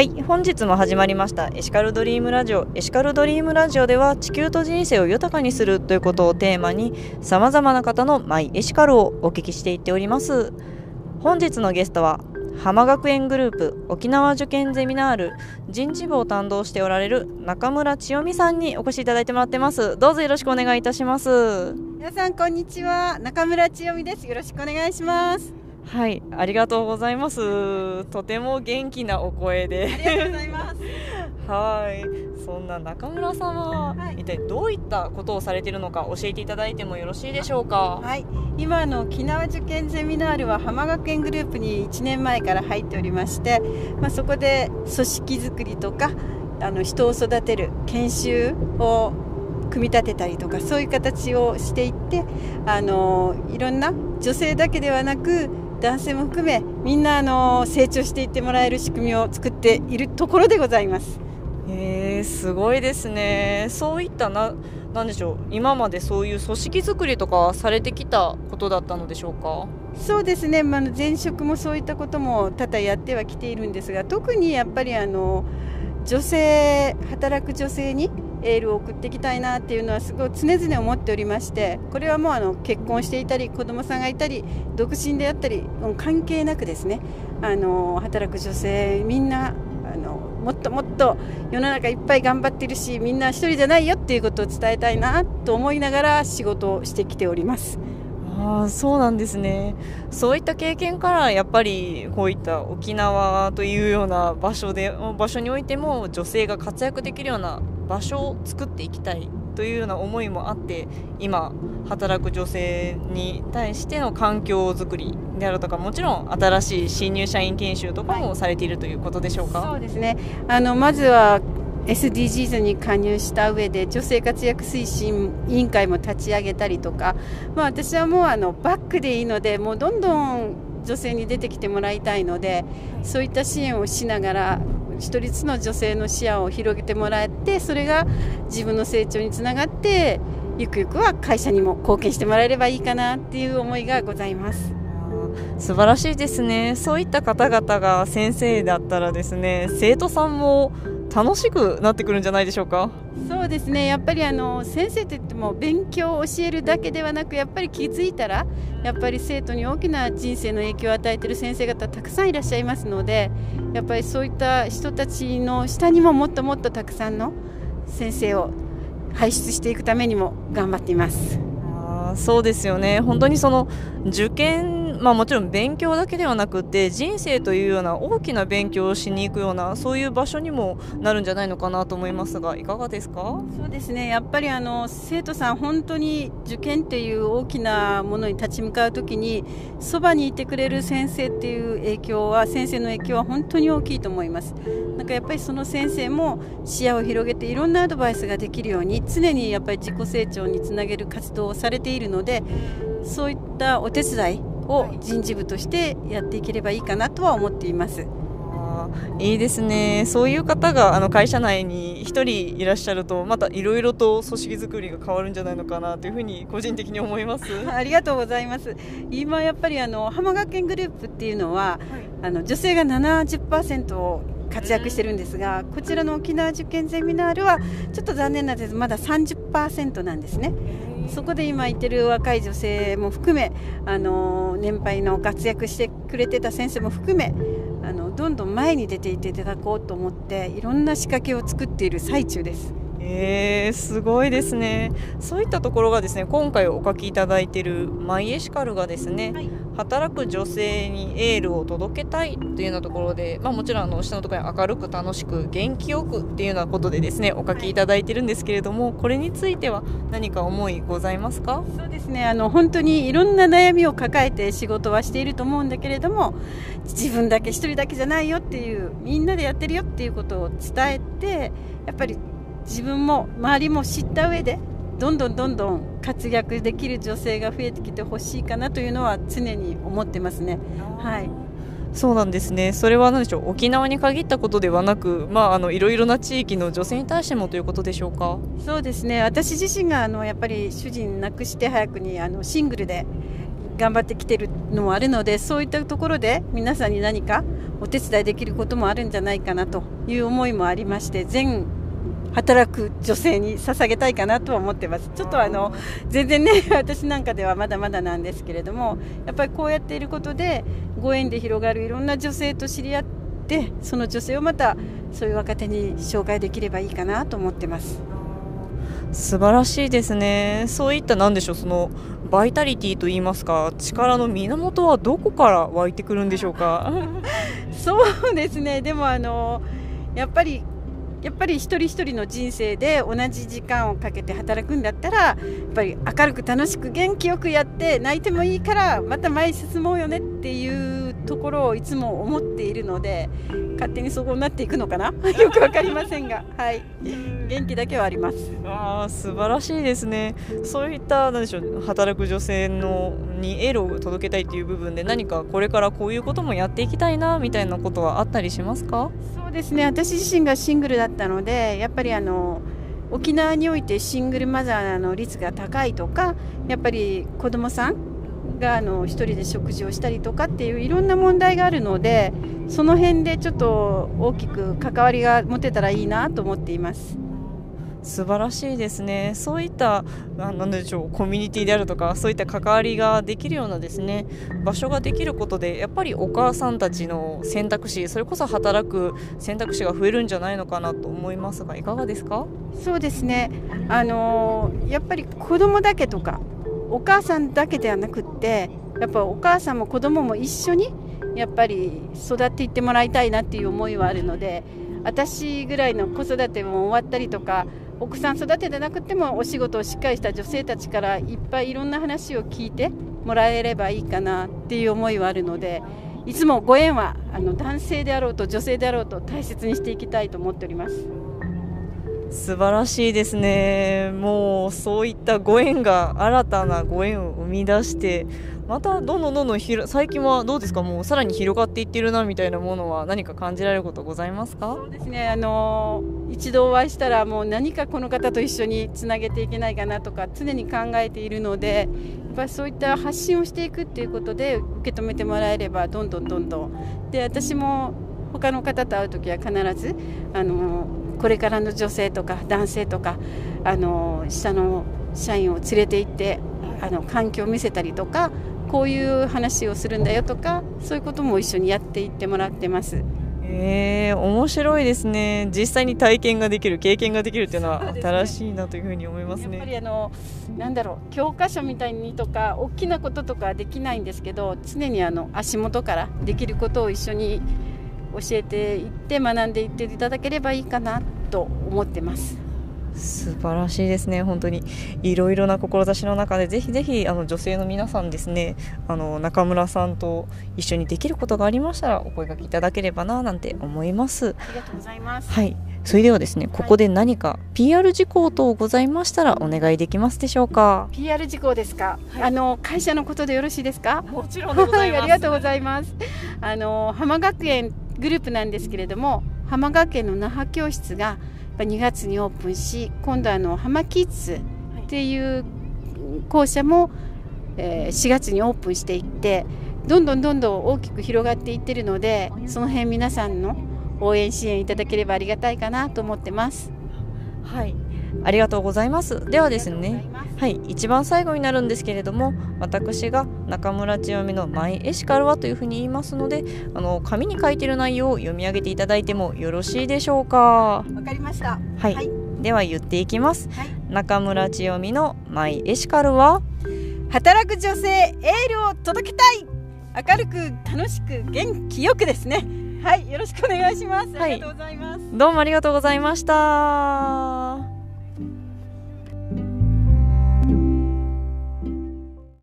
はい本日も始まりましたエシカルドリームラジオ。エシカルドリームラジオでは地球と人生を豊かにするということをテーマにさまざまな方のマイエシカルをお聞きしていっております。本日のゲストは浜学園グループ沖縄受験ゼミナール人事部を担当しておられる中村千代美さんにお越しいただいてもらってます。どうぞよろしくお願いいたします。皆さんこんにちは。中村千代美です。よろしくお願いします。はいありがとうございます。とても元気なお声で。ありがとうございます。はいそんな中村さんは、はい、一体どういったことをされているのか教えていただいてもよろしいでしょうか？はい今の沖縄受験ゼミナールは浜学園グループに1年前から入っておりまして、まあ、そこで組織づくりとかあの人を育てる研修を組み立てたりとかそういう形をしていってあのいろんな女性だけではなく男性も含めみんなあの成長していってもらえる仕組みを作っているところでございます。えー、すごいですね。そういったななんでしょう今までそういう組織づくりとかされてきたことだったのでしょうか？そうですね、まあ、前職もそういったことも多々やってはきているんですが特にやっぱりあの女性働く女性にエールを送っていきたいなっていうのはすごい常々思っておりましてこれはもうあの結婚していたり子供さんがいたり独身であったり関係なくですねあの働く女性みんなあのもっともっと世の中いっぱい頑張ってるしみんな一人じゃないよっていうことを伝えたいなと思いながら仕事をしてきております。あそうなんですね。そういった経験からやっぱりこういった沖縄というような場所で場所においても女性が活躍できるような場所を作っていきたいというような思いもあって今働く女性に対しての環境づくりであるとかもちろん新しい新入社員研修とかもされているということでしょうか、はい、そうですね。あのまずは SDGs に加入した上で女性活躍推進委員会も立ち上げたりとか、まあ、私はもうあのバックでいいのでもうどんどん女性に出てきてもらいたいのでそういった支援をしながら一人ずつの女性の視野を広げてもらってそれが自分の成長につながってゆくゆくは会社にも貢献してもらえればいいかなっていう思いがございます。素晴らしいですねそういった方々が先生だったらですね生徒さんも楽しくなってくるんじゃないでしょうか？そうですね。やっぱりあの先生といっても勉強を教えるだけではなくやっぱり気づいたらやっぱり生徒に大きな人生の影響を与えている先生方たくさんいらっしゃいますのでやっぱりそういった人たちの下にももっともっとたくさんの先生を輩出していくためにも頑張っています。あそうですよね。本当にその受験まあ、もちろん勉強だけではなくて人生というような大きな勉強をしに行くようなそういう場所にもなるんじゃないのかなと思いますがいかがですか？そうですね。やっぱりあの生徒さん本当に受験っていう大きなものに立ち向かう時にそばにいてくれる先生っていう影響は先生の影響は本当に大きいと思います。なんかやっぱりその先生も視野を広げていろんなアドバイスができるように常にやっぱり自己成長につなげる活動をされているのでそういったお手伝いを人事部としてやっていければいいかなとは思っています。いいですね、そういう方があの会社内に1人いらっしゃると、またいろいろと組織づくりが変わるんじゃないのかなというふうに個人的に思います。ありがとうございます、今やっぱりあの浜学園グループっていうのは、はい、あの女性が70%を活躍してるんですが、こちらの沖縄受験ゼミナールはちょっと残念なんです。まだ30%なんですね。そこで今いてる若い女性も含めあの年配の活躍してくれてた先生も含めあのどんどん前に出ていっていただこうと思っていろんな仕掛けを作っている最中です。えー、すごいですね。そういったところがですね今回お書きいただいているマイエシカルがですね、はい、働く女性にエールを届けたいというようなところで、まあ、もちろんあの下のところに明るく楽しく元気よくっていうようなことでですねお書きいただいてるんですけれども、これについては何か思いございますか？そうですね。あの本当にいろんな悩みを抱えて仕事はしていると思うんだけれども自分だけ一人だけじゃないよっていうみんなでやってるよっていうことを伝えてやっぱり自分も周りも知った上でどんどんどんどん活躍できる女性が増えてきてほしいかなというのは常に思ってますね。はいそうなんですね。それは何でしょう？沖縄に限ったことではなく、まああのいろいろな地域の女性に対してもということでしょうか？そうですね。私自身があのやっぱり主人亡くして早くにあのシングルで頑張ってきてるのもあるので、そういったところで皆さんに何かお手伝いできることもあるんじゃないかなという思いもありまして全働く女性に捧げたいかなとは思ってます。ちょっとあの全然ね 私なんかではまだまだなんですけれどもやっぱりこうやっていることでご縁で広がるいろんな女性と知り合ってその女性をまたそういう若手に紹介できればいいかなと思ってます。素晴らしいですね。そういった何でしょうそのバイタリティと言いますか力の源はどこから湧いてくるんでしょうか？そうですね。でもあのやっぱりやっぱり一人一人の人生で同じ時間をかけて働くんだったらやっぱり明るく楽しく元気よくやって泣いてもいいからまた前に進もうよねっていうところをいつも思っているので勝手にそこになっていくのかな？よく分かりませんが、はい、元気だけはあります。あ素晴らしいですね。そういった何でしょう働く女性のにエールを届けたいという部分で何かこれからこういうこともやっていきたいなみたいなことはあったりしますか？そうですね私自身がシングルだったのでやっぱりあの沖縄においてシングルマザーの率が高いとかやっぱり子どもさんがあの1人で食事をしたりとかっていういろんな問題があるのでその辺でちょっと大きく関わりが持てたらいいなと思っています。素晴らしいですね。そういった何でしょうコミュニティであるとかそういった関わりができるようなですね場所ができることでやっぱりお母さんたちの選択肢それこそ働く選択肢が増えるんじゃないのかなと思いますがいかがですか？そうですね。あのやっぱり子供だけとかお母さんだけではなくってやっぱお母さんも子供も一緒にやっぱり育っていってもらいたいなっていう思いはあるので私ぐらいの子育ても終わったりとか奥さん育てでなくてもお仕事をしっかりした女性たちからいっぱいいろんな話を聞いてもらえればいいかなっていう思いはあるのでいつもご縁はあの男性であろうと女性であろうと大切にしていきたいと思っております。素晴らしいですね。もうそういったご縁が新たなご縁を生み出してまたどんどんどんどんひ最近はどうですか？もうさらに広がっていってるなみたいなものは何か感じられることございますか？そうですね。あの一度お会いしたらもう何かこの方と一緒につなげていけないかなとか常に考えているのでやっぱりそういった発信をしていくっていうことで受け止めてもらえればどんどんどんどん。で私も他の方と会う時は必ずあのこれからの女性とか男性とかあの下の社員を連れて行ってあの環境を見せたりとかこういう話をするんだよとかそういうことも一緒にやっていってもらってます。えー、面白いですね実際に体験ができる経験ができるっていうのは新しいなというふうに思いますね、やっぱりあのなんだろう教科書みたいにとか大きなこととかできないんですけど常にあの足元からできることを一緒に教えていって学んでいっていただければいいかなと思ってます。素晴らしいですね、本当にいろいろな志の中でぜひぜひあの女性の皆さんですねあの中村さんと一緒にできることがありましたらお声がけいただければななんて思います。ありがとうございます。はい。それではですね、ここで何か PR 事項等ございましたらお願いできますでしょうか。PR 事項ですか？はい、あの会社のことでよろしいですか？もちろん。ありがとうございます。あの浜学園グループなんですけれども、浜学園の那覇教室が2月にオープンし今度あの浜キッズっていう校舎も、えー、4月にオープンしていってどんどんどんどん大きく広がっていってるのでその辺皆さんの応援支援いただければありがたいかなと思ってます。はいありがとうございます。ではですね、はい、一番最後になるんですけれども、私が中村千代美のマイエシカルはというふうに言いますので、あの紙に書いている内容を読み上げていただいてもよろしいでしょうか。わかりました。はい、はい、では言っていきます。はい、中村千代美のマイエシカルは、働く女性エールを届けたい。明るく楽しく元気よくですね。はい、よろしくお願いします。ありがとうございます。どうもありがとうございました。